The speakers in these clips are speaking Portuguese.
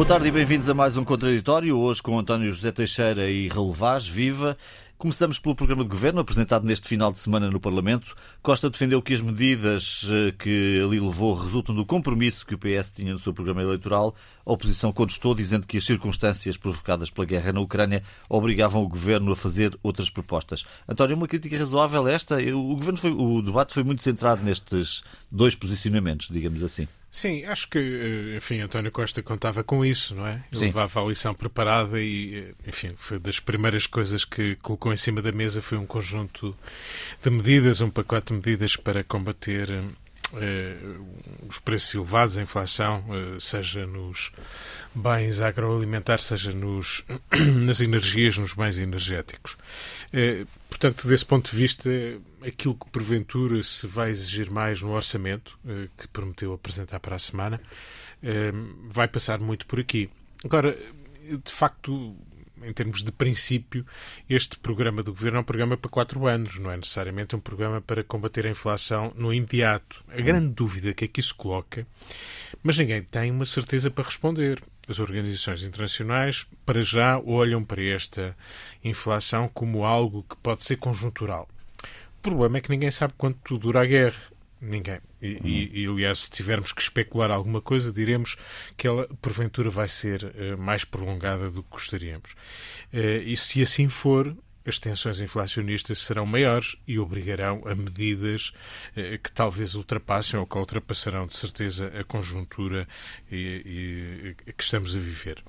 Boa tarde e bem-vindos a mais um Contraditório, hoje com António José Teixeira e Raul Vaz. Viva! Começamos pelo programa de governo apresentado neste final de semana no Parlamento. Costa defendeu que as medidas eh, que ali levou resultam do compromisso que o PS tinha no seu programa eleitoral. A oposição contestou, dizendo que as circunstâncias provocadas pela guerra na Ucrânia obrigavam o governo a fazer outras propostas. António, uma crítica razoável esta. O, governo foi, o debate foi muito centrado nestes dois posicionamentos, digamos assim. Sim, acho que, eh, enfim, António Costa contava com isso, não é? Ele levava a lição preparada e, eh, enfim, foi das primeiras coisas que colocou em cima da mesa foi um conjunto de medidas, um pacote de medidas para combater eh, os preços elevados, a inflação, eh, seja nos bens agroalimentares, seja nos, nas energias, nos bens energéticos. Eh, portanto, desse ponto de vista, aquilo que porventura se vai exigir mais no orçamento, que prometeu apresentar para a semana, vai passar muito por aqui. Agora, de facto, em termos de princípio, este programa do governo é um programa para quatro anos, não é necessariamente um programa para combater a inflação no imediato. A grande dúvida que aqui se coloca, mas ninguém tem uma certeza para responder. As organizações internacionais, para já, olham para esta inflação como algo que pode ser conjuntural. O problema é que ninguém sabe quanto dura a guerra. Ninguém. E, uhum. e, e, aliás, se tivermos que especular alguma coisa, diremos que ela, porventura, vai ser uh, mais prolongada do que gostaríamos. Uh, e se assim for, as tensões inflacionistas serão maiores e obrigarão a medidas uh, que talvez ultrapassem ou que ultrapassarão, de certeza, a conjuntura e, que estamos a viver.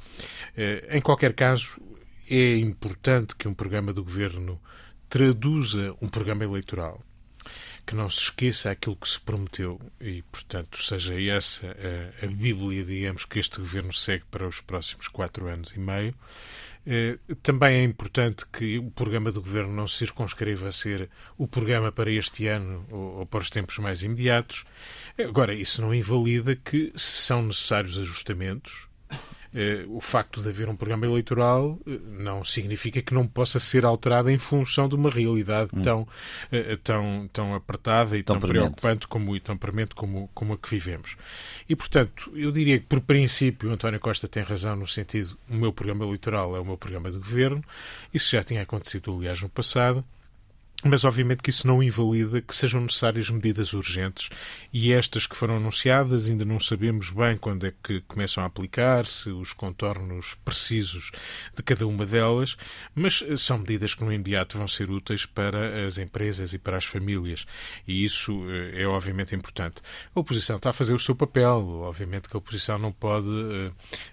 em qualquer caso, é importante que um programa do governo traduza um programa eleitoral que não se esqueça aquilo que se prometeu e, portanto, seja essa a, a Bíblia, digamos, que este governo segue para os próximos quatro anos e meio. Eh, também é importante que o programa do governo não se circunscreva a ser o programa para este ano ou, ou para os tempos mais imediatos. Agora, isso não invalida que, se são necessários ajustamentos, eh, o facto de haver um programa eleitoral eh, não significa que não possa ser alterado em função de uma realidade hum. tão, eh, tão, tão apertada e tão, tão preocupante como, e tão premente como, como a que vivemos. E, portanto, eu diria que, por princípio, António Costa tem razão no sentido o meu programa eleitoral é o meu programa de governo. Isso já tinha acontecido, aliás, no passado. Mas, obviamente, que isso não invalida que sejam necessárias medidas urgentes. E estas que foram anunciadas ainda não sabemos bem quando é que começam a aplicar-se, os contornos precisos de cada uma delas, mas eh, são medidas que no imediato vão ser úteis para as empresas e para as famílias. E isso eh, é, obviamente, importante. A oposição está a fazer o seu papel, obviamente que a oposição não pode,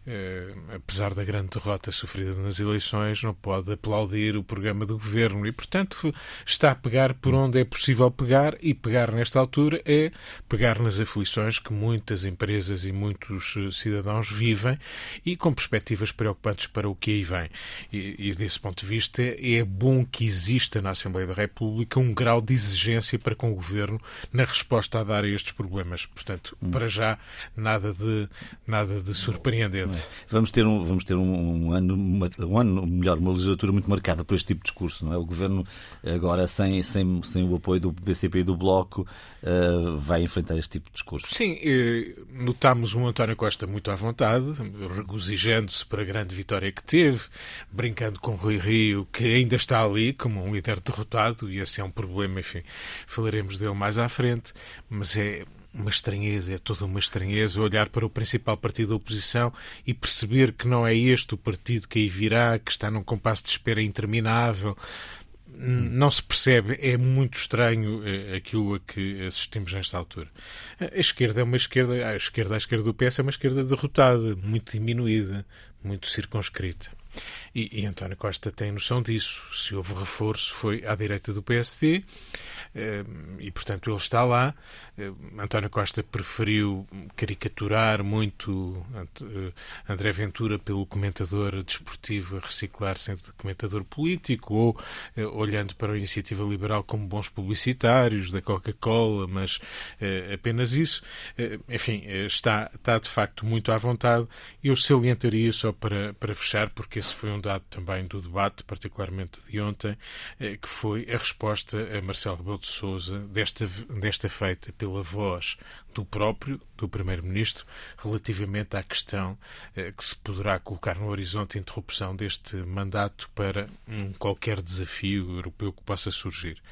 eh, apesar da grande derrota sofrida nas eleições, não pode aplaudir o programa do governo. E, portanto, está a pegar por onde é possível pegar e pegar nesta altura é pegar nas aflições que muitas empresas e muitos eh, cidadãos vivem e com perspectivas preocupantes para o que aí vem. E, e desse ponto de vista é bom que exista na Assembleia da República um grau de exigência para com o Governo na resposta a dar a estes problemas. Portanto, hum. para já, nada de, nada de surpreendente. Vamos ter um, vamos ter um, um ano, uma, um ano, melhor, uma legislatura muito marcada por este tipo de discurso, não é? O Governo agora sem, sem, sem o apoio do BCP e do Bloco, uh, vai enfrentar este tipo de discurso. Sim, eh, notámos um António Costa muito à vontade, regozijando-se para a grande vitória que teve, brincando com Rui Rio, que ainda está ali como um líder derrotado, e esse é um problema, enfim, falaremos dele mais à frente, mas é uma estranheza, é toda uma estranheza olhar para o principal partido da oposição e perceber que não é este o partido que aí virá, que está num compasso de espera interminável não se percebe, é muito estranho eh, aquilo a que assistimos nesta altura. A esquerda é uma esquerda, a esquerda, a esquerda do PS é uma esquerda derrotada, muito diminuída, muito circunscrita. E, e António Costa tem noção disso. Se houve reforço, foi à direita do PSD eh, e, portanto, ele está lá. Eh, António Costa preferiu caricaturar muito eh, André Ventura pelo comentador desportivo a reciclar-se de comentador político ou olhando para a iniciativa liberal como bons publicitários da Coca-Cola, mas apenas isso. Enfim, está, está de facto muito à vontade. Eu salientaria, só para, para fechar, porque esse foi um dado também do debate, particularmente de ontem, eh, que foi a resposta a Marcelo Rebelo de Sousa, desta, desta feita pela voz do próprio, do Primeiro-Ministro, relativamente à questão eh, que se poderá colocar no horizonte de interrupção deste mandato para qualquer desafio europeu que possa surgir.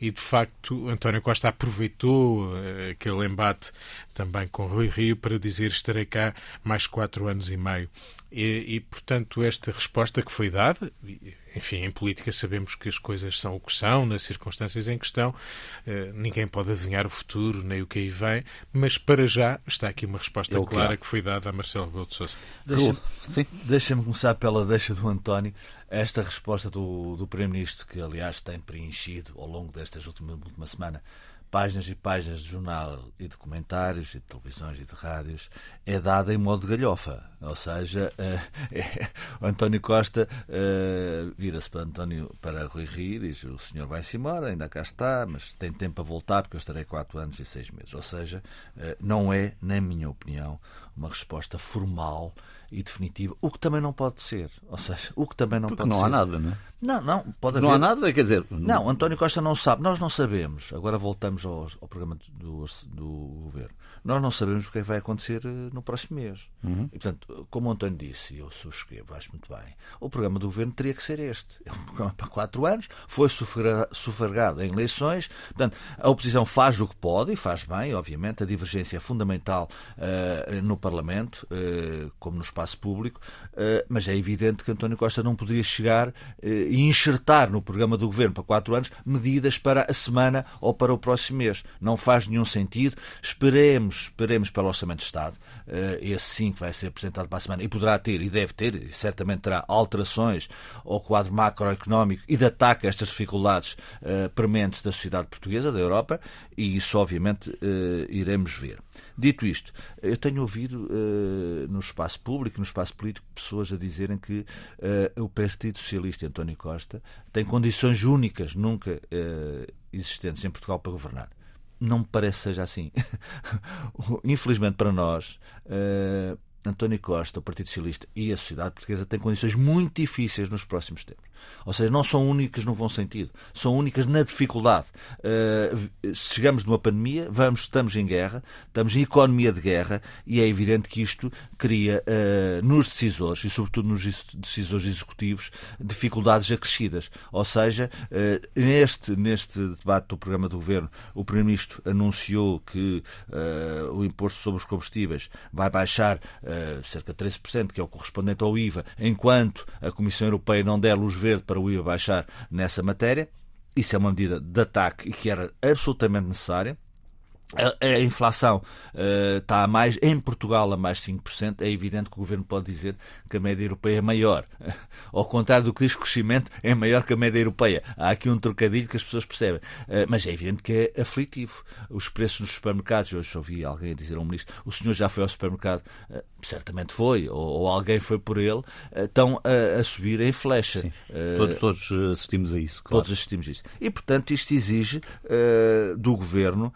E, de facto, António Costa aproveitou eh, aquele embate também com Rui Rio para dizer estarei cá mais quatro anos e meio. E, e, portanto, esta resposta que foi dada, enfim, em política sabemos que as coisas são o que são, nas circunstâncias em questão, eh, ninguém pode adivinhar o futuro, nem o que aí vem, mas para já está aqui uma resposta é clara que foi dada a Marcelo Rebelo de Sousa. Deixa-me deixa começar pela deixa do António. Esta resposta do, do Primeiro-Ministro, que aliás tem preenchido ao longo destas últimas última semana páginas e páginas de jornal e de comentários e de televisões e de rádios é dada em modo galhofa. Ou seja, é, o António Costa uh, vira-se para António para Rui Rio e diz: o senhor vai-se embora, ainda cá está, mas tem tempo a voltar porque eu estarei quatro anos e seis meses. Ou seja, não é, na minha opinião, uma resposta formal e definitiva, o que também não pode ser. Ou seja, o que também não porque pode não ser. Não há nada, não é? Não, não, pode Não haver... há nada, quer dizer. Não, António Costa não sabe, nós não sabemos. Agora voltamos ao, ao programa do, do governo. Nós não sabemos o que é que vai acontecer eh, no próximo mês. Uhum. E, portanto, como o António disse, e eu subscrevo, acho muito bem, o programa do governo teria que ser este. É um programa para quatro anos, foi sufragado em eleições. Portanto, a oposição faz o que pode e faz bem, obviamente. A divergência é fundamental uh, no Parlamento, uh, como no espaço público, uh, mas é evidente que António Costa não poderia chegar e enxertar no programa do governo para quatro anos medidas para a semana ou para o próximo mês. Não faz nenhum sentido. Esperemos, esperemos pelo Orçamento de Estado, esse sim que vai ser apresentado para a semana e poderá ter, e deve ter, e certamente terá alterações ao quadro macroeconómico e de ataque a estas dificuldades prementes da sociedade portuguesa, da Europa, e isso obviamente iremos ver. Dito isto, eu tenho ouvido uh, no espaço público, no espaço político, pessoas a dizerem que uh, o Partido Socialista António Costa tem condições únicas, nunca uh, existentes em Portugal para governar. Não me parece seja assim. Infelizmente para nós, António Costa, o Partido Socialista e a sociedade portuguesa têm condições muito difíceis nos próximos tempos. Ou seja, não são únicas no bom sentido, são únicas na dificuldade. Uh, chegamos de uma pandemia, vamos, estamos em guerra, estamos em economia de guerra e é evidente que isto cria uh, nos decisores e, sobretudo, nos decisores executivos, dificuldades acrescidas. Ou seja, uh, neste, neste debate do programa do governo, o Primeiro-Ministro anunciou que o imposto sobre os combustíveis vai baixar cerca de 13%, que é o correspondente ao IVA, enquanto a Comissão Europeia não der luz verde para o IVA baixar nessa matéria. Isso é uma medida de ataque e que era absolutamente necessária. A, inflação uh, está a mais, em Portugal a mais 5%. É evidente que o governo pode dizer que a média europeia é maior. Ao contrário do que diz o crescimento, é maior que a média europeia. Há aqui um trocadilho que as pessoas percebem. Uh, mas é evidente que é aflitivo. Os preços nos supermercados, hoje ouvi alguém dizer a um ministro: o senhor já foi ao supermercado? Uh, certamente foi, ou, ou, alguém foi por ele. estão a, a, subir em flecha. todos, todos, assistimos a isso. Claro. Todos assistimos a isso. E, portanto, isto exige do governo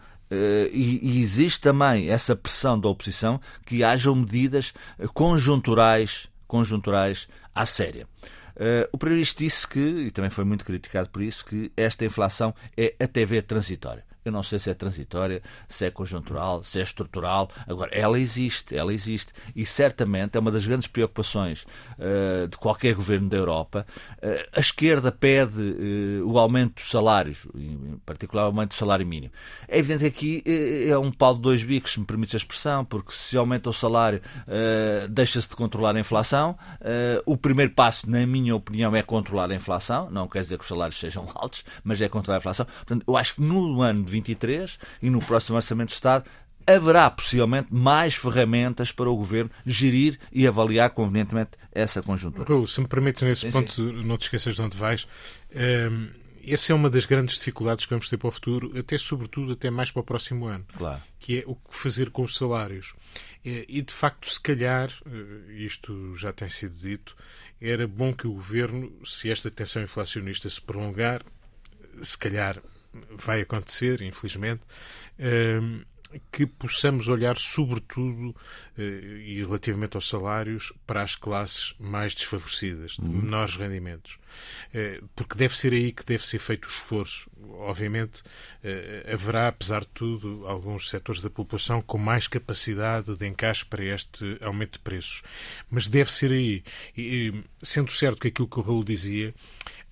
e, e, existe também essa pressão da oposição que hajam medidas conjunturais, conjunturais à séria. Uh, o Primeiro-Ministro disse que, e também foi muito criticado por isso, que esta inflação é até ver transitória. Eu não sei se é transitória, se é conjuntural, se é estrutural. Agora, ela existe, ela existe. E certamente é uma das grandes preocupações uh, de qualquer governo da Europa. Uh, a esquerda pede uh, o aumento dos salários, em particular o aumento do salário mínimo. É evidente que aqui é um pau de dois bicos, se me permite a expressão, porque se aumenta o salário, deixa-se de controlar a inflação. o primeiro passo, na minha opinião, é controlar a inflação. Não quer dizer que os salários sejam altos, mas é controlar a inflação. Portanto, eu acho que no ano de 2023 e no próximo Orçamento de Estado haverá possivelmente mais ferramentas para o Governo gerir e avaliar convenientemente essa conjuntura. Raul, se me permites nesse sim, ponto, sim. não te esqueças de onde vais. Ehm, essa é uma das grandes dificuldades que vamos ter para o futuro, até sobretudo até mais para o próximo ano, claro. que é o que fazer com os salários. E de facto, se calhar, eh, isto já tem sido dito, era bom que o governo, se esta tensão inflacionista se prolongar, se calhar vai acontecer, infelizmente, ehm, que possamos olhar, sobretudo, eh, e relativamente aos salários, para as classes mais desfavorecidas, de uhum. menores rendimentos. Eh, porque deve ser aí que deve ser feito o esforço. Obviamente, eh, haverá, apesar de tudo, alguns setores da população com mais capacidade de encaixe para este aumento de preços. Mas deve ser aí. E, sendo certo que aquilo que o Raul dizia,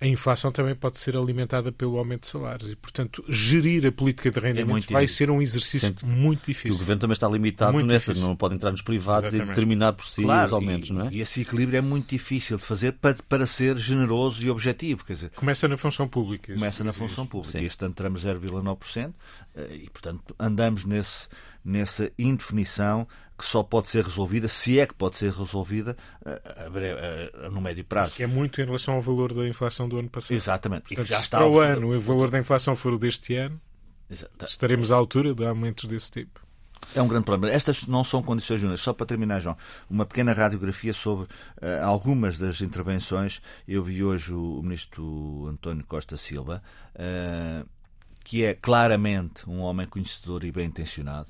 a inflação também pode ser alimentada pelo aumento de salários e, portanto, gerir a política de rendimento é vai ser um exercício muito difícil. o governo também está limitado muito nessa, difícil. não pode entrar nos privados Exatamente. e determinar por si claro, os aumentos, e, não é? E esse equilíbrio é muito difícil de fazer para, para ser generoso e objetivo. Quer dizer, começa na função pública. Começa na função pública. Sim. Este ano teremos 0,9% e, portanto, andamos nesse, nessa indefinição que só pode ser resolvida, se é que pode ser resolvida, no médio prazo. Que é muito em relação ao valor da inflação do ano passado. Exatamente. Portanto, já se está para o ano o valor da inflação for o deste ano, Exato. estaremos à altura de aumentos desse tipo. É um grande problema. Estas não são condições juntas. Só para terminar, João, uma pequena radiografia sobre uh, algumas das intervenções. Eu vi hoje o, o ministro António Costa Silva, uh, que é claramente um homem conhecedor e bem intencionado.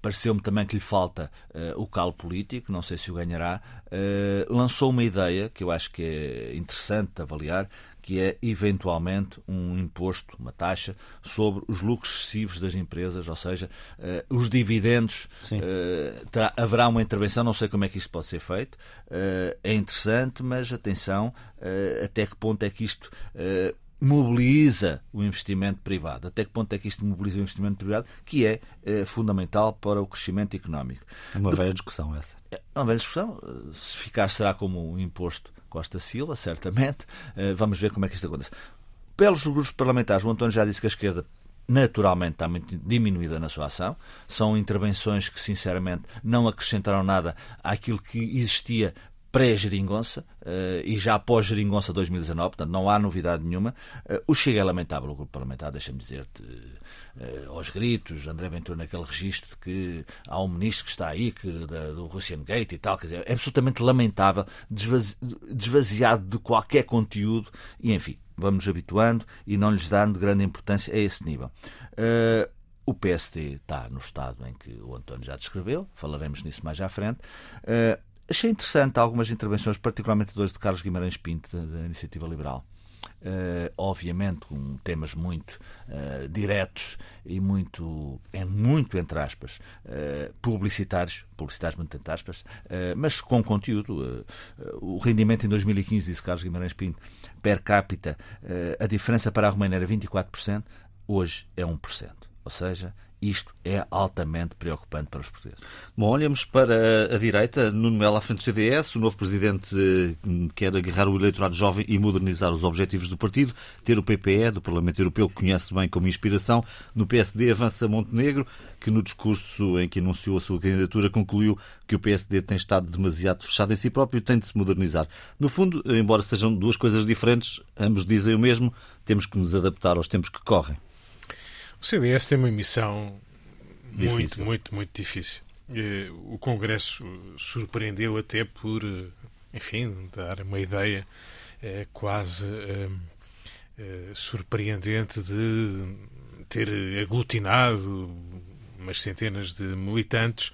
Pareceu-me também que lhe falta uh, o calo político, não sei se o ganhará. Uh, lançou uma ideia que eu acho que é interessante de avaliar, que é eventualmente um imposto, uma taxa, sobre os lucros excessivos das empresas, ou seja, uh, os dividendos. Uh, terá, haverá uma intervenção, não sei como é que isto pode ser feito. Uh, é interessante, mas atenção, até que ponto é que isto mobiliza o investimento privado. Até que ponto é que isto mobiliza o investimento privado, que é, é fundamental para o crescimento económico. É uma velha discussão essa. É uma velha discussão. Se ficar, será como um imposto Costa Silva, certamente. Eh, vamos ver como é que isto acontece. Pelos grupos parlamentares, o António já disse que a esquerda naturalmente está muito diminuída na sua ação. São intervenções que, sinceramente, não acrescentaram nada àquilo que existia pré-geringonça uh, e já pós-geringonça 2019, portanto não há novidade nenhuma. Uh, o Chega é lamentável, o grupo parlamentar, deixa-me dizer-te, uh, aos gritos, André Ventura naquele registro de que há um ministro que está aí, que, da, do Russian Gate e tal, quer dizer, é absolutamente lamentável, desvazi desvaziado de qualquer conteúdo e, enfim, vamos habituando e não lhes dando grande importância a esse nível. O PSD está no estado em que o António já descreveu, falaremos nisso mais à frente. Achei interessante algumas intervenções, particularmente dois de Carlos Guimarães Pinto, da, da Iniciativa Liberal. Uh, obviamente com temas muito uh, diretos e muito, é muito entre aspas, uh, publicitários, publicitários muito entre aspas, mas com conteúdo. o rendimento em 2015, disse Carlos Guimarães Pinto, per capita, a diferença para a Romênia era 24%, hoje é 1%. Ou seja, isto é altamente preocupante para os portugueses. Bom, olhamos para a direita. Nuno Melo à frente do CDS. O novo presidente eh, quer agarrar o eleitorado jovem e modernizar os objetivos do partido. Ter o PPE, do Parlamento Europeu, que conhece bem como inspiração. No PSD avança Montenegro, que no discurso em que anunciou a sua candidatura concluiu que o PSD tem estado demasiado fechado em si próprio e tem de se modernizar. No fundo, embora sejam duas coisas diferentes, ambos dizem o mesmo. Temos que nos adaptar aos tempos que correm. O CDS tem uma missão difícil. muito, muito, muito difícil. Eh, o Congresso surpreendeu até por, eh, enfim, dar uma ideia é, quase surpreendente de ter aglutinado umas centenas de militantes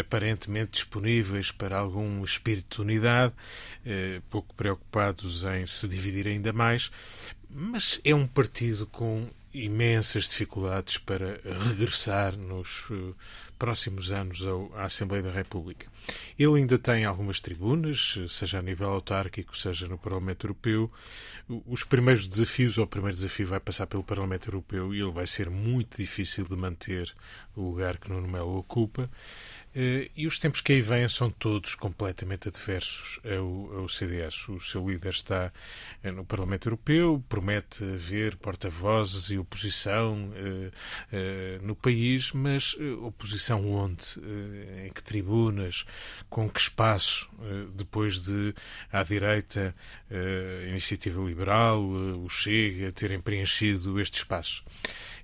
aparentemente disponíveis para algum espírito de unidade, pouco preocupados em se dividir ainda mais, mas é um partido com imensas dificuldades para regressar nos uh, próximos anos à Assembleia da República. Ele ainda tem algumas tribunas, seja a nível autárquico, seja no Parlamento Europeu. Os primeiros desafios, ou o primeiro desafio vai passar pelo Parlamento Europeu e ele vai ser muito difícil de manter o lugar que Nuno Melo ocupa. Uh, e os tempos que aí vêm são todos completamente adversos ao, ao, CDS. O seu líder está uh, no Parlamento Europeu, promete haver porta-vozes e oposição uh, no país, mas oposição onde? em que tribunas? Com que espaço? depois de, à direita, a Iniciativa Liberal, o Chega, terem preenchido este espaço.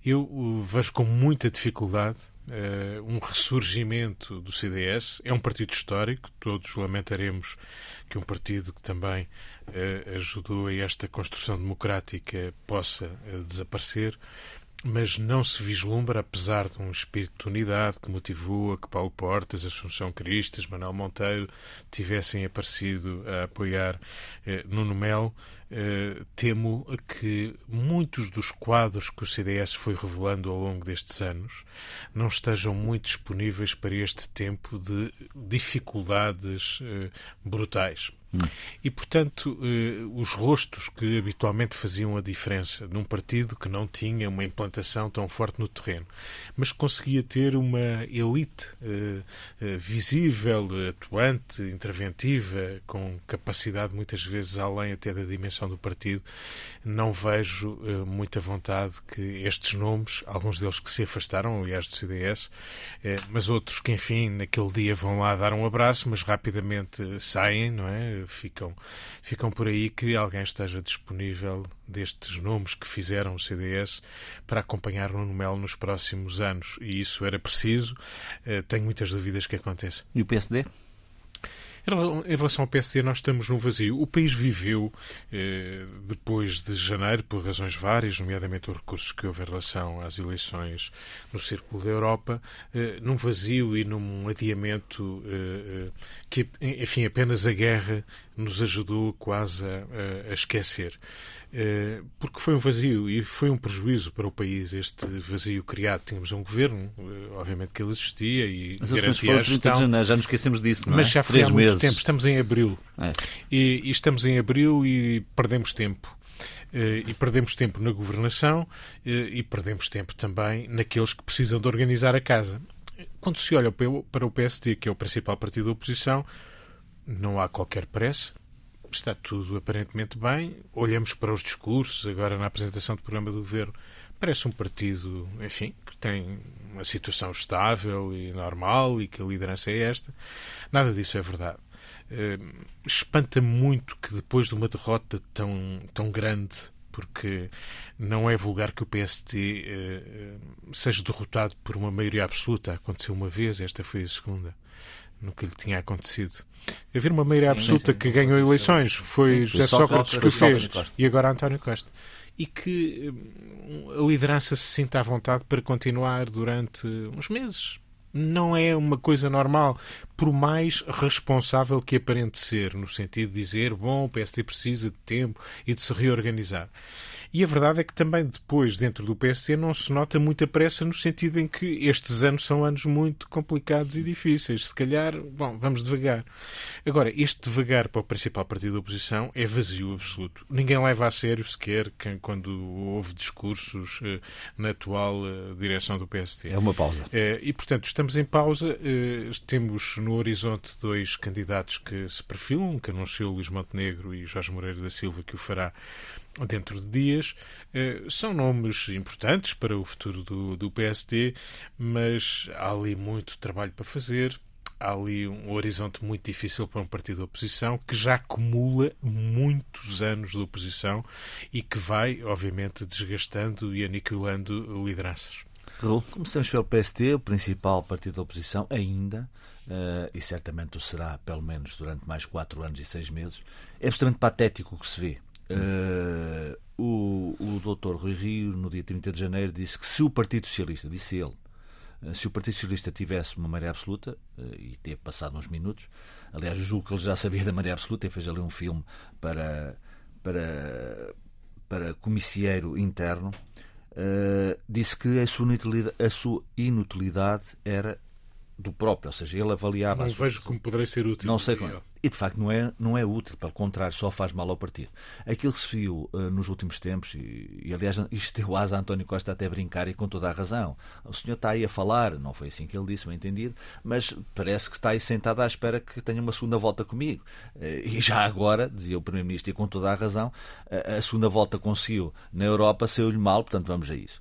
Eu vejo com muita dificuldade uh, um ressurgimento do CDS. É um partido histórico, todos lamentaremos que um partido que também uh, ajudou a esta construção democrática possa uh, desaparecer. Mas não se vislumbra, apesar de um espírito de unidade que motivou a que Paulo Portas, Assunção Cristas, Manuel Monteiro tivessem aparecido a apoiar eh, Nuno Melo, eh, temo que muitos dos quadros que o CDS foi revelando ao longo destes anos não estejam muito disponíveis para este tempo de dificuldades eh, brutais. E, portanto, eh, os rostos que habitualmente faziam a diferença num partido que não tinha uma implantação tão forte no terreno, mas conseguia ter uma elite eh, eh, visível, atuante, interventiva, com capacidade muitas vezes além até da dimensão do partido, não vejo muita vontade que estes nomes, alguns deles que se afastaram, aliás, do CDS, mas outros que, enfim, naquele dia vão lá dar um abraço, mas rapidamente saem, não é? Ficam, ficam por aí que alguém esteja disponível destes nomes que fizeram o CDS para acompanhar Nuno Melo nos próximos anos. E isso era preciso. Eh, tenho muitas dúvidas que aconteça. E o PSD? Em relação ao PSD, nós estamos no vazio. O país viveu, eh, depois de janeiro, por razões várias, nomeadamente os recursos que houve em relação às eleições no Círculo da Europa, eh, num vazio e num adiamento eh, que, enfim, apenas a guerra nos ajudou quase a, a esquecer. Eh, porque foi um vazio e foi um prejuízo para o país este vazio criado. Tínhamos um governo, eh, obviamente que ele existia e Mas garantia a gestão. De janeiro, já nos esquecemos disso, não é? Mas já foi Três há muito meses. tempo. Estamos em abril. É. E, e estamos em abril e perdemos tempo. Eh, e perdemos tempo na governação e perdemos tempo também naqueles que precisam de organizar a casa. Quando se olha para o PSD, que é o principal partido da oposição, não há qualquer pressa, está tudo aparentemente bem. Olhamos para os discursos, agora na apresentação do programa do governo, parece um partido, enfim, que tem uma situação estável e normal e que a liderança é esta. Nada disso é verdade. Uh, Espanta muito que depois de uma derrota tão, tão grande, porque não é vulgar que o PST uh, eh, seja derrotado por uma maioria absoluta. Aconteceu uma vez, esta foi a segunda no que lhe tinha acontecido. Haver uma maioria absoluta que ganhou eleições foi José Sócrates que o fez e agora António Costa. E que hum, a liderança se sinta à vontade para continuar durante uns meses. Não é uma coisa normal, por mais responsável que aparente ser, no sentido de dizer, bom, o PSD precisa de tempo e de se reorganizar. E a verdade é que também depois, dentro do PSD, não se nota muita pressa no sentido em que estes anos são anos muito complicados e difíceis. Se calhar, bom, vamos devagar. Agora, este devagar para o principal partido da oposição é vazio absoluto. Ninguém leva a sério sequer quando houve discursos eh, na atual eh, direção do PSD. É uma pausa. Eh, e, portanto, estamos em pausa. Temos no horizonte dois candidatos que se perfilam, que anunciou Luís Montenegro e Jorge Moreira da Silva, que o fará dentro de dias. Eh, são nomes importantes para o futuro do, do PSD, mas há ali muito trabalho para fazer. Há ali um horizonte muito difícil para um partido de oposição que já acumula muitos anos de oposição e que vai, obviamente, desgastando e aniquilando lideranças. Começamos pelo PSD, o principal partido da oposição, ainda, uh, e certamente o será pelo menos durante mais quatro anos e seis meses. É absolutamente patético o que se vê. Uh, o, o doutor Rui Rio, no dia 30 de janeiro, disse que se o Partido Socialista, disse ele, uh, se o Partido Socialista tivesse uma maioria absoluta, uh, e teve passado uns minutos, aliás, julgo que ele já sabia da maioria absoluta e fez ali um filme para, para, para comicieiro interno, disse que a sua, a sua inutilidade era do próprio, ou seja, ele avaliava. Não vejo como poderia ser útil. Não sei como. E de facto não é, não é útil, pelo contrário, só faz mal ao partido. Aquilo que se viu uh, nos últimos tempos, e, e aliás isto deu asa a António Costa até brincar e com toda a razão. O senhor está aí a falar, não foi assim que ele disse, bem entendido, mas parece que está aí sentado à espera que tenha uma segunda volta comigo. Uh, e já agora, dizia o Primeiro-Ministro, e com toda a razão, uh, a segunda volta conseguiu na Europa, saiu-lhe mal, portanto vamos a isso.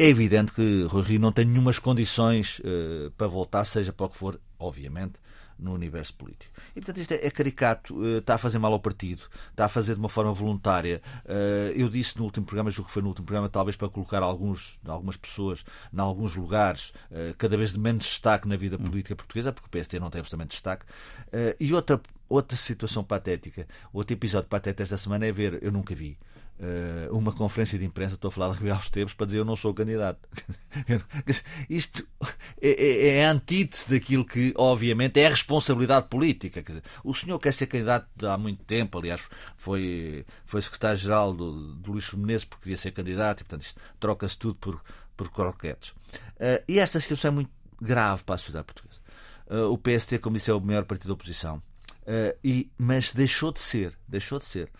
É evidente que Rui Rio não tem nenhumas condições uh, para voltar, seja para o que for, obviamente, no universo político. E, portanto, isto é, é caricato, uh, está a fazer mal ao partido, está a fazer de uma forma voluntária. Uh, eu disse no último programa, julgo que foi no último programa, talvez para colocar alguns, algumas pessoas em alguns lugares, cada vez de menos destaque na vida política portuguesa, porque o PST não tem absolutamente destaque. e outra, outra situação patética, outro episódio patético esta semana é ver, eu nunca vi, uma conferência de imprensa, estou a falar de Rebelo Esteves, para dizer eu não sou candidato. Isto é, é, é, antítese daquilo que, obviamente, é a responsabilidade política. Dizer, o senhor quer ser candidato há muito tempo, aliás, foi, foi secretário-geral do, do Luís Menezes porque queria ser candidato e, portanto, troca-se tudo por, por croquetes. Uh, e esta situação é muito grave para a sociedade portuguesa. Uh, o PST, como disse, é o maior partido da oposição. Uh, e, mas deixou de ser, deixou de ser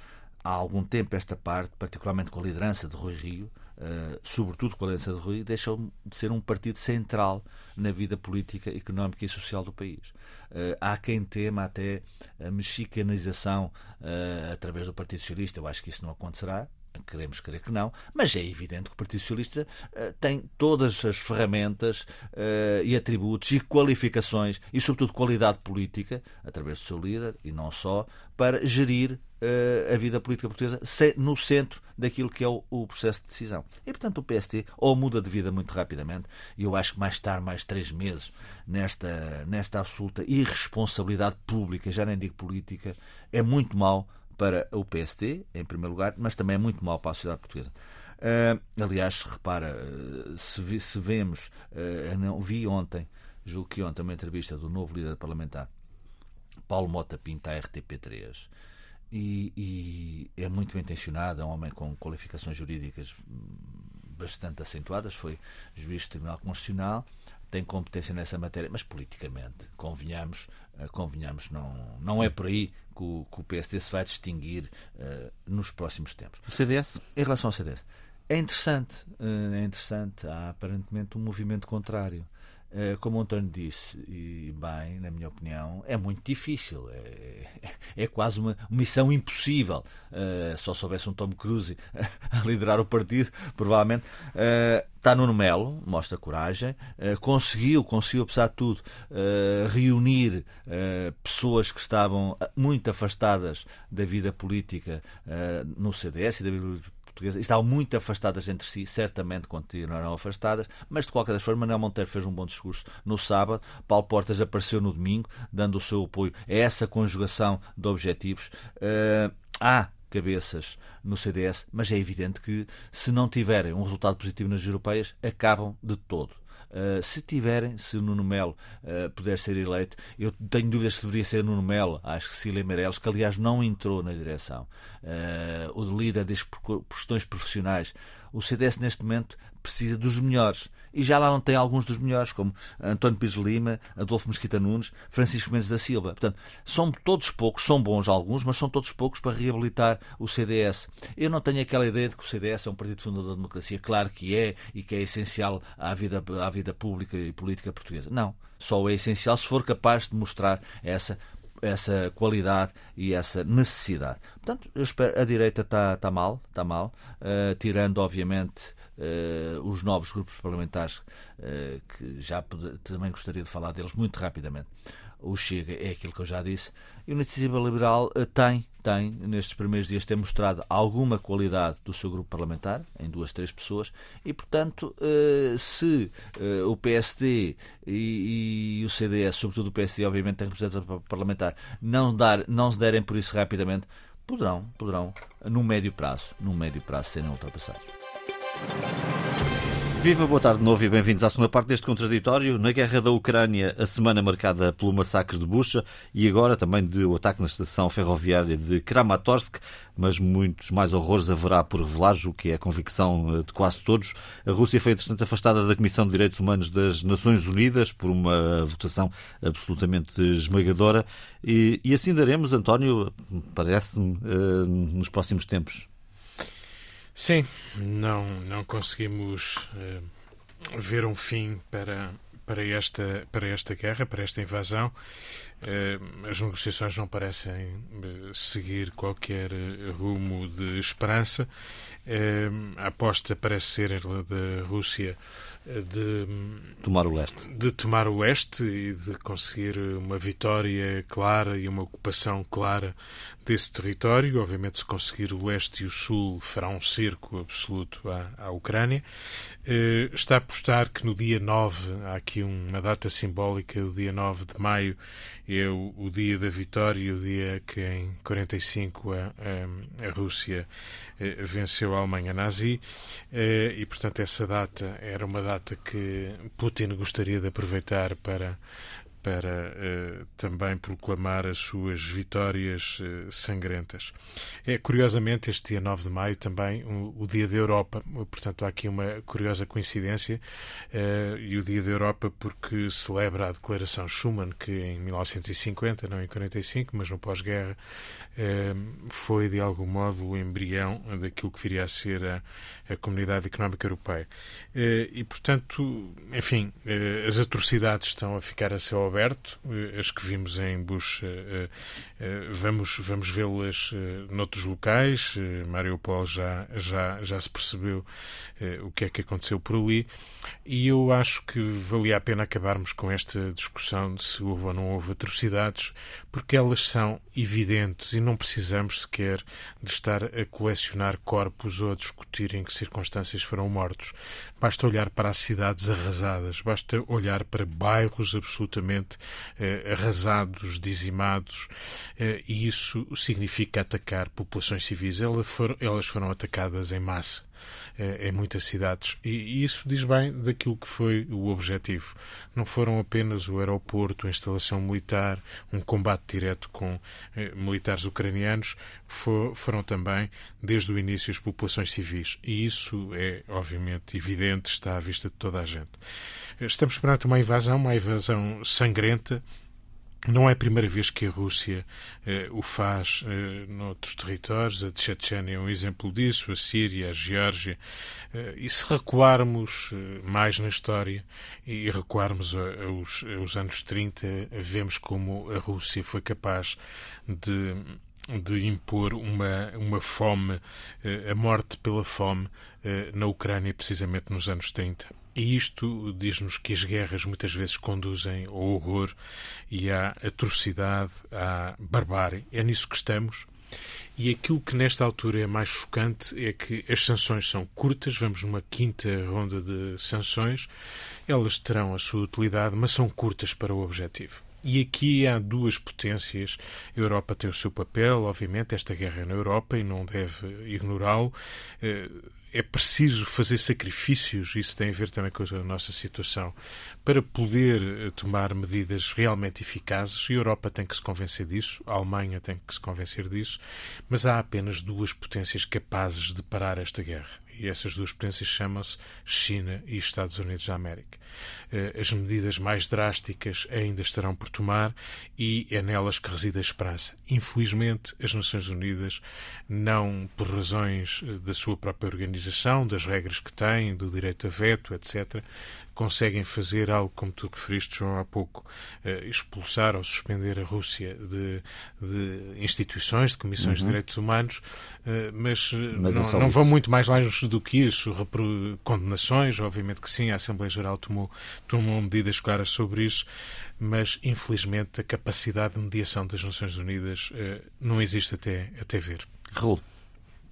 há algum tempo esta parte, particularmente com a liderança de Rui Rio, uh, sobretudo com a liderança de Rui, deixou de ser um partido central na vida política, económica e social do país. Uh, há quem tema até a mexicanização uh, através do Partido Socialista. Eu acho que isso não acontecerá queremos crer que não, mas é evidente que o Partido Socialista uh, tem todas as ferramentas uh, e atributos e qualificações e, sobretudo, qualidade política, através do seu líder e não só, para gerir a vida política portuguesa no centro daquilo que é o, processo de decisão. E, portanto, o PST ou muda de vida muito rapidamente, e eu acho que mais estar mais três meses nesta, nesta absoluta irresponsabilidade pública, já nem digo política, é muito mau para o PST, em primeiro lugar, mas também é muito mau para a sociedade portuguesa. Uh, aliás, repara, uh, se, se, vemos, uh, não, vi ontem, julgo que ontem, uma entrevista do novo líder parlamentar, Paulo Mota Pinto, à RTP3, e, e, é muito bem intencionado, é um homem com qualificações jurídicas bastante acentuadas, foi juiz do Tribunal Constitucional, tem competência nessa matéria, mas politicamente, convenhamos, uh, convenhamos não, não é por aí que o, que o PSD se vai distinguir uh, nos próximos tempos. O CDS? Em relação ao CDS. É interessante, uh, é interessante, há aparentemente um movimento contrário. Eh, como o António disse, e bem, na minha opinião, é muito difícil. É, é quase uma missão impossível. Uh, só soubesse um Tom Cruise a liderar o partido, provavelmente. Uh, está no Melo, mostra coragem. Uh, conseguiu, conseguiu, apesar de tudo, reunir pessoas que estavam muito afastadas da vida política no CDS e da vida portuguesa estavam muito afastadas entre si, certamente continuarão afastadas, mas de qualquer forma Manuel Monteiro fez um bom discurso no sábado, Paulo Portas apareceu no domingo, dando o seu apoio a essa conjugação de objetivos. Uh, há cabeças no CDS, mas é evidente que se não tiverem um resultado positivo nas europeias, acabam de todo. Uh, se tiverem, se Nuno Melo uh, puder ser eleito, eu tenho dúvidas se deveria ser Nuno Melo, acho que Cília Meirelles, que aliás não entrou na direção. Uh, o líder diz por questões profissionais. O CDS neste momento precisa dos melhores. E já lá não tem alguns dos melhores, como António Pires Lima, Adolfo Mesquita Nunes, Francisco Mendes da Silva. Portanto, são todos poucos, são bons alguns, mas são todos poucos para reabilitar o CDS. Eu não tenho aquela ideia de que o CDS é um partido fundador da democracia. Claro que é e que é essencial à vida, à vida pública e política portuguesa. Não. Só é essencial se for capaz de mostrar essa essa qualidade e essa necessidade. Portanto, espero, a direita está tá mal, está mal, uh, tirando, obviamente, uh, os novos grupos parlamentares, uh, que já também gostaria de falar deles muito rapidamente. O Chega é aquilo que eu já disse. E o Iniciativa Liberal tem, tem, nestes primeiros dias, tem mostrado alguma qualidade do seu grupo parlamentar, em duas, três pessoas, e, portanto, se o PSD e, e o CDS, sobretudo o PSD, obviamente, tem representação parlamentar, não, dar, não se derem por isso rapidamente, poderão, poderão, no médio prazo, no médio prazo, serem ultrapassados. Viva, boa tarde de novo e bem-vindos à segunda parte deste contraditório. Na guerra da Ucrânia, a semana marcada pelo massacre de Bucha e agora também do ataque na estação ferroviária de Kramatorsk, mas muitos mais horrores haverá por revelar, o que é a convicção eh, de quase todos. A Rússia foi, entretanto, afastada da Comissão de Direitos Humanos das Nações Unidas por uma votação absolutamente esmagadora e, e assim daremos, António, parece-me, eh, nos próximos tempos. Sim, não, não conseguimos uh, ver um fim para, para, esta, para esta guerra, para esta invasão. Uh, as negociações não parecem uh, seguir qualquer rumo de esperança. a aposta parece ser da Rússia de tomar o leste. De tomar o leste e de conseguir uma vitória clara e uma ocupação clara desse território. Obviamente, se conseguir o leste e o sul, fará um cerco absoluto à, à Ucrânia. Eh, está a apostar que no dia 9 há aqui aqui uma data simbólica, o dia 9 de maio é o, o dia da vitória, o dia que em 45 a, a, a Rússia eh, venceu a Alemanha nazi eh, e, portanto, essa data era uma data que Putin gostaria de aproveitar para para uh, também proclamar as suas vitórias uh, sangrentas. É curiosamente este dia 9 de maio também o, o dia da Europa, portanto há aqui uma curiosa coincidência uh, e o dia da Europa porque celebra a declaração Schuman que em 1950, não em 45, mas no pós-guerra foi de algum modo o embrião daquilo que viria a ser a, a Comunidade Económica Europeia. E portanto, enfim, as atrocidades estão a ficar a céu aberto, eh, as que vimos em Bush, eh, eh, vamos, vamos vê-las noutros locais. Mariupol já, já, já se percebeu o que é que aconteceu por ali, e eu acho que valia a pena acabarmos com esta discussão de se houve ou não houve atrocidades, porque elas são evidentes e não precisamos sequer de estar a colecionar corpos ou a discutir em que circunstâncias foram mortos. Basta olhar para as cidades arrasadas, basta olhar para bairros absolutamente eh, arrasados, dizimados, eh, e isso significa atacar populações civis. Elas foram, atacadas em massa em muitas cidades. E isso diz bem daquilo que foi o objetivo. Não foram apenas o aeroporto, a instalação militar, um combate direto com eh, militares ucranianos, for, foram também, desde o início, as populações civis. E isso é, obviamente, evidente, está à vista de toda a gente. Estamos perante uma invasão, uma invasão sangrenta, não é a primeira vez que a Rússia eh, o faz eh, noutros territórios. A Chechênia é um exemplo disso, a Síria, a Geórgia. Eh, e se recuarmos eh, mais na história e recuarmos aos, aos anos 30, vemos como a Rússia foi capaz de de impor uma, uma fome, eh, a morte pela fome eh, na Ucrânia, precisamente nos anos 30. E isto diz-nos que as guerras muitas vezes conduzem ao horror e à atrocidade, à barbárie. É nisso que estamos. E aquilo que nesta altura é mais chocante é que as sanções são curtas, vamos numa quinta ronda de sanções, elas terão a sua utilidade, mas são curtas para o objetivo. E aqui há duas potências. A Europa tem o seu papel, obviamente, esta guerra é na Europa e não deve ignorá-lo. É preciso fazer sacrifícios, isso tem a ver também com a nossa situação, para poder eh, tomar medidas realmente eficazes. A Europa tem que se convencer disso, a Alemanha tem que se convencer disso, mas há apenas duas potências capazes de parar esta guerra e essas duas potências chamam-se China e Estados Unidos da América. Eh, as medidas mais drásticas ainda estarão por tomar e é nelas que reside a esperança. Infelizmente, as Nações Unidas, não por razões eh, da sua própria organização, das regras que têm, do direito a veto, etc., conseguem fazer algo como tu referiste, João, há pouco, uh, expulsar ou suspender a Rússia de, de instituições, de comissões uhum. de direitos humanos, uh, mas, mas não, é não vão muito mais longe do que isso. Condenações, obviamente que sim, a Assembleia Geral tomou, tomou medidas claras sobre isso, mas infelizmente a capacidade de mediação das Nações Unidas uh, não existe até, até ver. Raul.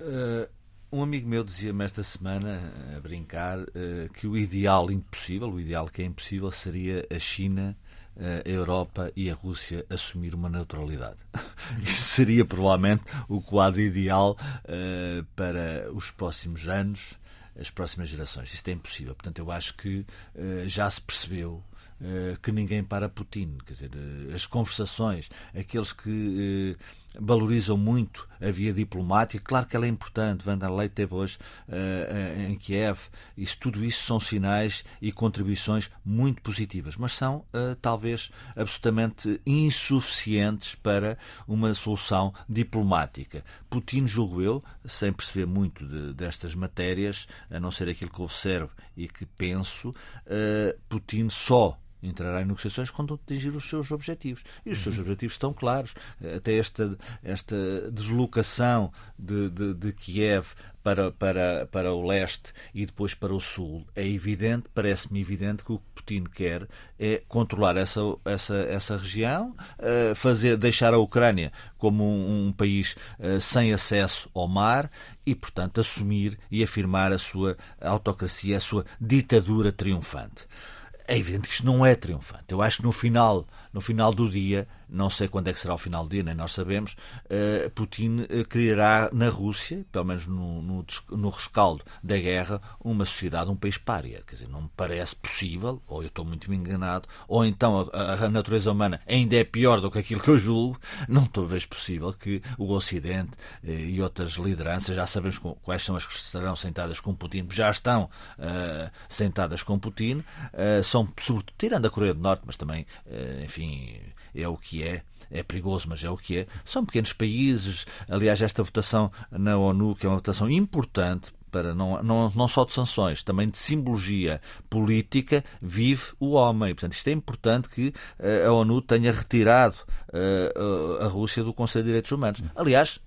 Uh, um amigo meu dizia-me esta semana, a brincar, uh, que o ideal impossível, o ideal que é impossível, seria a China, a Europa e a Rússia assumir uma neutralidade. Isso seria provavelmente o quadro ideal uh, para os próximos anos, as próximas gerações. Isto é impossível. Portanto, eu acho que uh, já se percebeu eh, que ninguém para Putin. Quer dizer, eh, as conversações, aqueles que eh, valorizam muito a via diplomática, claro que ela é importante. Vanderlei teve hoje em Kiev, isso, tudo isso são sinais e contribuições muito positivas, mas são talvez absolutamente insuficientes para uma solução diplomática. Putin, julgo eu, sem perceber muito de, destas matérias, a não ser aquilo que observo e que penso, Putin só entrará em negociações quando atingir os seus objetivos. E os seus uhum. objetivos estão claros. Até esta, esta deslocação de, de, de Kiev para, para, para o leste e depois para o sul é evidente, parece-me evidente que o que Putin quer é controlar essa, essa, essa região, eh, fazer, deixar a Ucrânia como um, um país eh, sem acesso ao mar e, portanto, assumir e afirmar a sua autocracia, a sua ditadura triunfante. É evidente que isto não é triunfante. Eu acho que no final, no final do dia, não sei quando é que será o final do dia, nem nós sabemos, uh, Putin uh, criará na Rússia, pelo menos no, no, no, rescaldo da guerra, uma sociedade, um país pária. Quer dizer, não me parece possível, ou eu estou muito enganado, ou então a, a, natureza humana ainda é pior do que aquilo que eu julgo, não vejo possível que o Ocidente uh, e outras lideranças, já sabemos quais são as que estarão sentadas com Putin, já estão sentadas com Putin, são, sobretudo, tirando a Coreia do Norte, mas também, enfim, é o que é, é perigoso, mas é o que é. São pequenos países. Aliás, esta votação na ONU, que é uma votação importante para não, não, não só de sanções, também de simbologia política, vive o homem. Portanto, isto é importante que uh, a ONU tenha retirado uh, a Rússia do Conselho de Direitos Humanos. Aliás,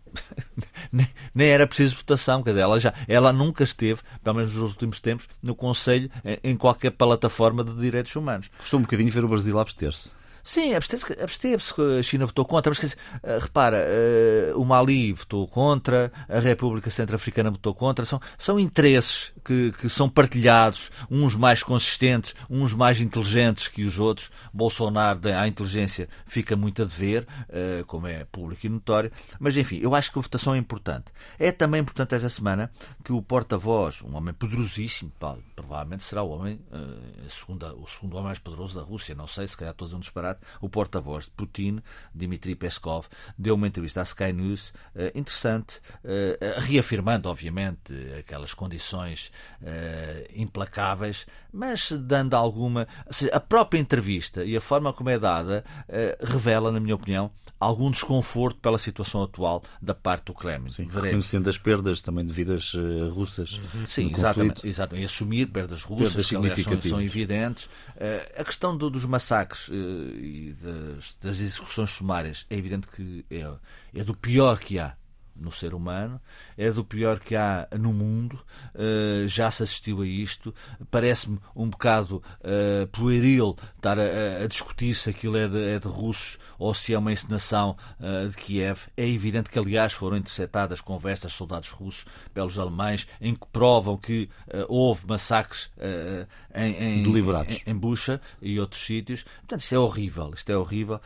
nem, era preciso votação, quer dizer, ela, já, ela nunca esteve, pelo menos nos últimos tempos, no Conselho, em, em qualquer plataforma de direitos humanos. Custou um bocadinho ver o Brasil abster-se. Sim, absteve-se, absteve a China votou contra, mas uh, repara, uh, o Mali votou contra, a República Centro-Africana votou contra, são, são interesses que, que, são partilhados, uns mais consistentes, uns mais inteligentes que os outros. Bolsonaro, à inteligência, fica muito a dever, uh, como é público e notório, mas enfim, eu acho que a votação é importante. É também importante esta semana que o porta-voz, um homem poderosíssimo, provavelmente será o homem, segundo, o segundo homem mais poderoso da Rússia, não sei, se calhar todos um disparate, o porta-voz de Putin, Dmitry Peskov, deu uma entrevista à Sky News uh, interessante, uh, reafirmando, obviamente, aquelas condições implacáveis, mas dando alguma. Seja, a própria entrevista e a forma como é dada revela, na minha opinião, algum desconforto pela situação atual da parte do Kremlin. Sim, reconhecendo as perdas também devidas russas. Uhum. Sim, exatamente, exatamente. E assumir perdas russas, perdas que aliás, são, são, evidentes. A questão do, dos massacres e das, das, execuções sumárias é evidente que é, é do pior que há no ser humano, é do pior que há no mundo, uh, já se assistiu a isto. Parece-me um bocado uh, pueril estar a, a, discutir se aquilo é de, é de, russos ou se é uma encenação uh, de Kiev. É evidente que, aliás, foram interceptadas conversas de soldados russos pelos alemães em que provam que houve massacres em, em, Deliberados. em, em Bucha e outros sítios. Portanto, isto é horrível. Isto é horrível.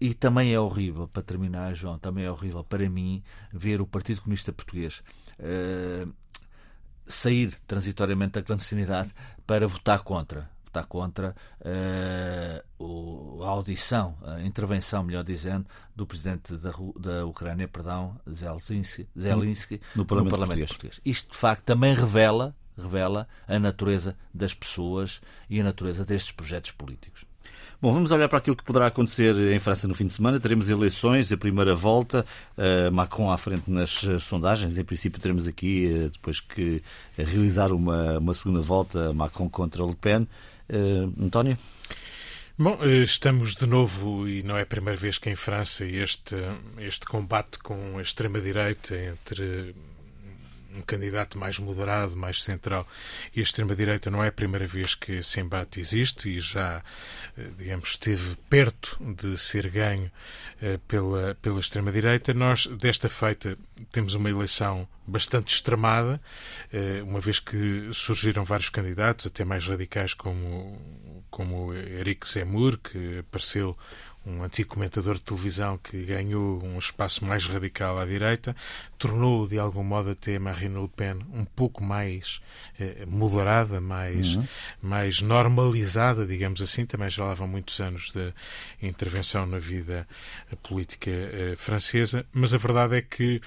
e também é horrível, para terminar, João, também é horrível para mim ver o Partido Comunista Português uh, sair transitoriamente da clandestinidade para votar contra votar contra uh, a audição, a intervenção, melhor dizendo, do presidente da, da Ucrânia, perdão, Zelensky, Zelensky no, Parlamento, no Parlamento português. português. Isto, de facto, também revela, revela a natureza das pessoas e a natureza destes projetos políticos. Bom, vamos olhar para aquilo que poderá acontecer em França no fim de semana. Teremos eleições, a primeira volta, uh, Macron à frente nas uh, sondagens. Em princípio, teremos aqui, uh, depois que realizar uma, uma segunda volta, Macron contra Le Pen. António? Bom, estamos de novo, e não é a primeira vez que em França este, este combate com a extrema-direita entre um candidato mais moderado, mais central e a extrema-direita não é a primeira vez que esse embate existe e já, eh, digamos, esteve perto de ser ganho eh, pela, pela extrema-direita. Nós, desta feita, temos uma eleição bastante extremada, eh, uma vez que surgiram vários candidatos, até mais radicais, como, como Eric Zemmour, que apareceu um antigo comentador de televisão que ganhou um espaço mais radical à direita, tornou de algum modo até Marine Le Pen um pouco mais eh, moderada, mais, uhum. mais normalizada, digamos assim. Também já lá vão muitos anos de intervenção na vida política eh, francesa, mas a verdade é que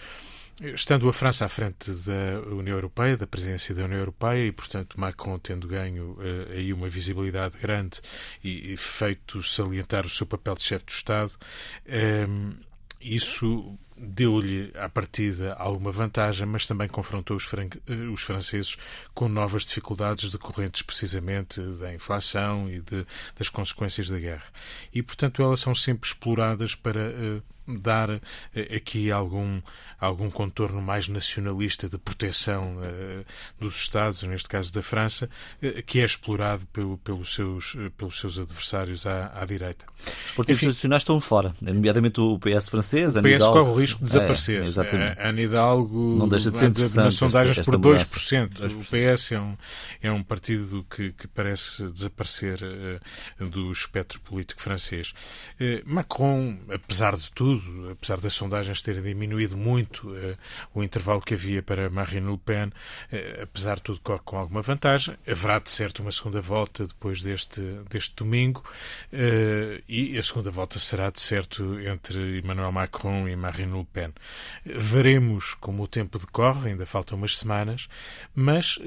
Estando a França à frente da União Europeia, da presidência da União Europeia, e, portanto, Macron tendo ganho uh, aí uma visibilidade grande e, e, feito salientar o seu papel de chefe de Estado, um, ehm, isso deu-lhe, à partida, alguma vantagem, mas também confrontou os, fran eh, os, franceses com novas dificuldades decorrentes precisamente da inflação e de, das consequências da guerra. E, portanto, elas são sempre exploradas para. Uh, dar uh, aqui algum, algum contorno mais nacionalista de proteção uh, dos Estados, neste caso da França, que é explorado pelo, pelos, seus, pelos seus adversários à, à direita. Os partidos tradicionais estão fora, nomeadamente o PS francês. O PS corre o risco de desaparecer. É, exatamente. A Ana Hidalgo não deixa de ser nas sondagens por 2%. 2%. O PS é um, é um partido que, que parece desaparecer do espectro político francês. Macron, apesar de tudo, apesar das sondagens terem diminuído muito uh, o intervalo que havia para Marine Le Pen, apesar de tudo com, com, alguma vantagem, haverá de certo uma segunda volta depois deste, deste domingo e a segunda volta será de certo entre Emmanuel Macron e Marine Le Pen. Veremos como o tempo decorre, ainda faltam umas semanas, mas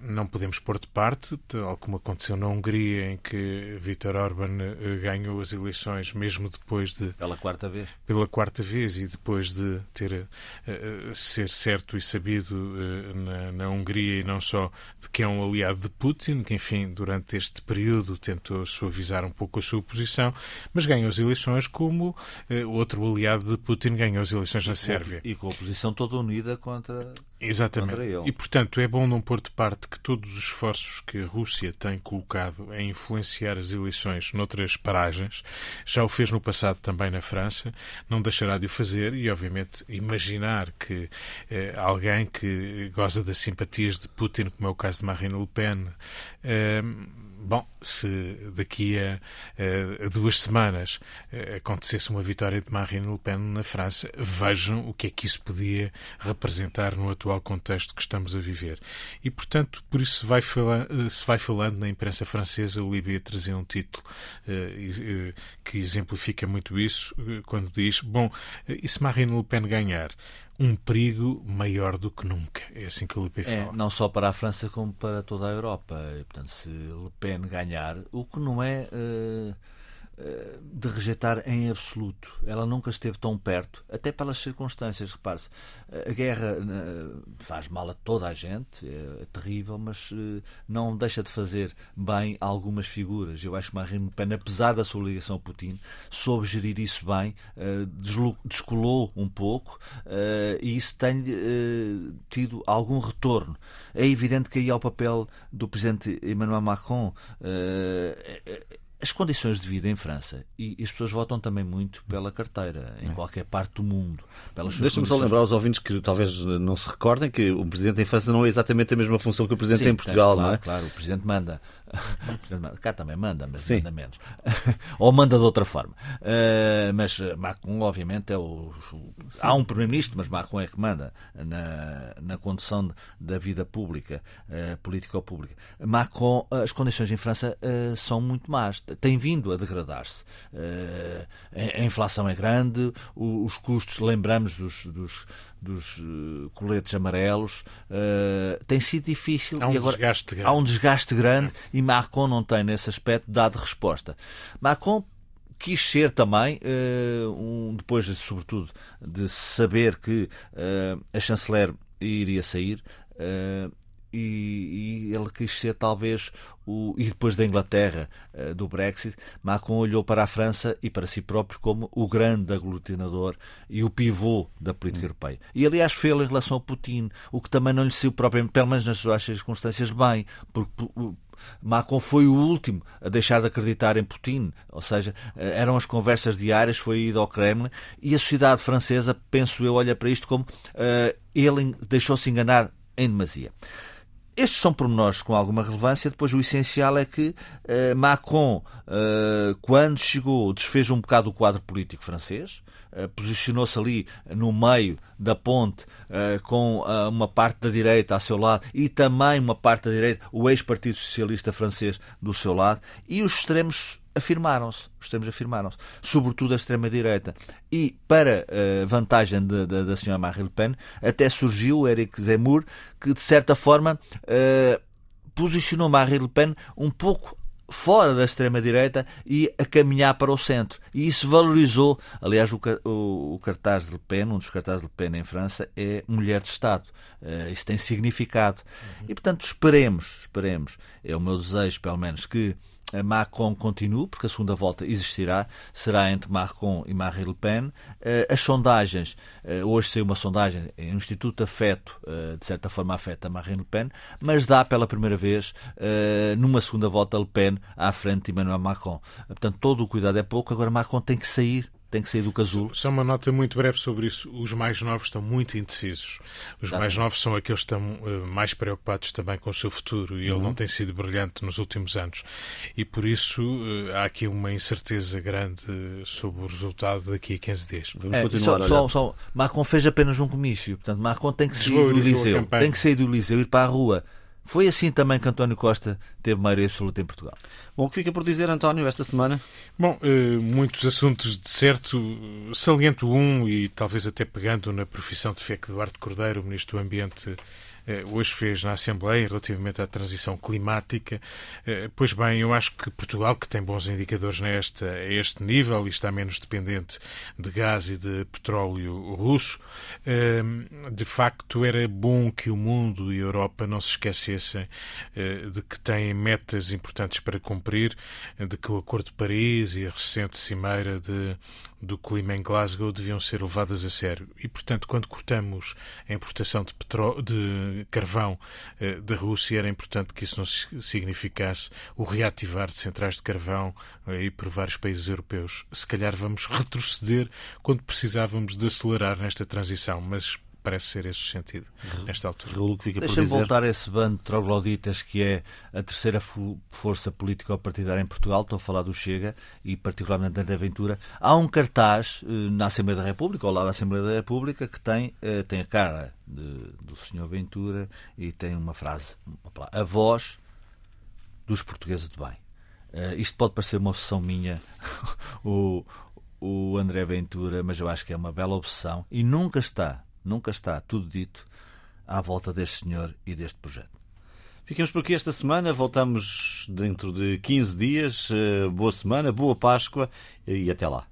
não podemos pôr de parte, tal como aconteceu na Hungria, em que Viktor Orban eh, ganhou as eleições, mesmo depois de. Pela quarta vez. Pela quarta vez e depois de ter uh, ser certo e sabido uh, na, na, Hungria e não só de que é um aliado de Putin, que, enfim, durante este período tentou suavizar um pouco a sua posição, mas ganhou as eleições como uh, outro aliado de Putin ganhou as eleições na Sérvia. E com a oposição toda unida contra. Exatamente. E, portanto, é bom não pôr de parte que todos os esforços que a Rússia tem colocado em influenciar as eleições noutras paragens, já o fez no passado também na França, não deixará de o fazer e, obviamente, imaginar que eh, alguém que goza das simpatias de Putin, como é o caso de Marine Le Pen, eh, Bom, se daqui a, a, duas semanas eh, acontecesse uma vitória de Marine Le Pen na França, vejam o que é que isso podia representar no atual contexto que estamos a viver. E, portanto, por isso se vai, fala, eh, se vai falando na imprensa francesa, o Líbia trazia um título uh, que exemplifica muito isso, quando diz: Bom, e se Marine Le Pen ganhar? Um perigo maior do que nunca. É assim que o Le Pen é, fala. Não só para a França, como para toda a Europa. E, portanto, se Le Pen ganhar, o que não é. Uh de rejeitar em absoluto. Ela nunca esteve tão perto, até pelas circunstâncias. Repare-se, a guerra eh, faz mal a toda a gente, é terrível, mas eh, não deixa de fazer bem a algumas figuras. Eu acho que Marine Le Pen, apesar da sua ligação a Putin, soube gerir isso bem, eh, descolou um pouco e isso tem tido algum retorno. É evidente que aí há o papel do presidente Emmanuel Macron as condições de vida em França, e, as pessoas votam também muito pela carteira, em é. qualquer parte do mundo. Deixa-me só lembrar aos ouvintes que talvez não se recordem que o Presidente em França não é exatamente a mesma função que o Presidente Sim, em Portugal, claro, não é? Claro, o Presidente manda. Cá também manda, mas Sim. manda menos. Ou manda de outra forma. Uh, mas Macron, obviamente, é o. Há um Primeiro-Ministro, mas Macron é que manda na, na condução da vida pública, uh, política ou pública. Macron, as condições em França uh, são muito más tem vindo a degradar-se. Uh, a inflação é grande, os custos, lembramos dos, dos, dos uh, coletes amarelos, uh, tem sido difícil. Há um e agora, desgaste grande. Há um desgaste grande e Macron não tem, nesse aspecto, dado resposta. Macron quis ser também, uh, um, depois, sobretudo, de saber que a chanceler iria sair, e, e, ele quis ser talvez o, e depois da Inglaterra uh, do Brexit Macron olhou para a França e para si próprio como o grande aglutinador e o pivô da política hum. europeia e aliás fez em relação a Putin o que também não lhe saiu propriamente pelo menos nas suas circunstâncias bem porque Macron foi o último a deixar de acreditar em Putin, ou seja, eh, eram as conversas diárias, foi ido ao Kremlin e a sociedade francesa, penso eu, olha para isto como uh, ele deixou-se enganar em demasia. Estes são pormenores com alguma relevância. Depois, o essencial é que uh, Macron, uh, quando chegou, desfez um bocado o quadro político francês, uh, posicionou-se ali no meio da ponte, com uma parte da direita ao seu lado e também uma parte da direita, o ex-Partido Socialista francês, do seu lado, e os extremos afirmaram-se, os extremos afirmaram-se, sobretudo a extrema-direita. E, para uh, vantagem de, de, da senhora Marine Le Pen, até surgiu o Eric Zemmour, que, de certa forma, uh, posicionou Marine Le Pen um pouco fora da extrema-direita e a caminhar para o centro. E isso valorizou. Aliás, o, o, o, cartaz de Le Pen, um dos cartazes de Le Pen em França, é mulher de Estado. Uh, isso tem significado. Uhum. E, portanto, esperemos, esperemos. É o meu desejo, pelo menos, que Macron continue, porque a segunda volta existirá, será entre Macron e Marine Le Pen. As sondagens, hoje saiu uma sondagem, o Instituto Afeto, de certa forma afeta Marine Le Pen, mas dá pela primeira vez, numa segunda volta, Le Pen à frente de Emmanuel Macron. Portanto, todo o cuidado é pouco, agora Macron tem que sair tem que sair do casulo. Só uma nota muito breve sobre isso. Os mais novos estão muito indecisos. Os tá mais bem. novos são aqueles que estão uh, mais preocupados também com o seu futuro e ele uhum. não tem sido brilhante nos últimos anos. E por isso uh, há aqui uma incerteza grande sobre o resultado daqui a 15 dias. Vamos é, continuar. Só, só, só, Macron fez apenas um comício. Portanto, Macron tem que sair do Eliseu. Tem que sair do Eliseu, ir para a rua foi assim também que António Costa teve maioria absoluta em Portugal. Bom, o que fica por dizer, António, esta semana? Bom, eh, muitos assuntos de certo. Saliento um e talvez até pegando na profissão de fé que Eduardo Cordeiro, o Ministro do Ambiente, hoje fez na Assembleia relativamente à transição climática. Eh, pois bem, eu acho que Portugal, que tem bons indicadores nesta, a este nível e está menos dependente de gás e de petróleo russo, eh, de facto era bom que o mundo e a Europa não se esquecessem de que têm metas importantes para cumprir, de que o Acordo de Paris e a recente cimeira de, do clima em Glasgow deviam ser levadas a sério. E, portanto, quando cortamos a importação de, petróleo, de carvão eh, da Rússia, era importante que isso não significasse o reativar de centrais de carvão aí por vários países europeus. Se calhar vamos retroceder quando precisávamos de acelerar nesta transição, mas parece ser esse o sentido nesta altura. Deixa-me voltar a esse bando de trogloditas que é a terceira força político-partidária em Portugal, estou a falar do Chega e particularmente da Aventura. Há um cartaz eh, na Assembleia da República, ao lado da Assembleia da República, que tem, eh, tem a cara de, do Sr. Ventura e tem uma frase, a voz dos portugueses de bem. Uh, isto pode parecer uma obsessão minha, o, o André Ventura, mas eu acho que é uma bela obsessão e nunca está nunca está tudo dito à volta deste senhor e deste projeto. Ficamos por aqui esta semana, voltamos dentro de 15 dias. Eh, boa semana, boa Páscoa e até lá.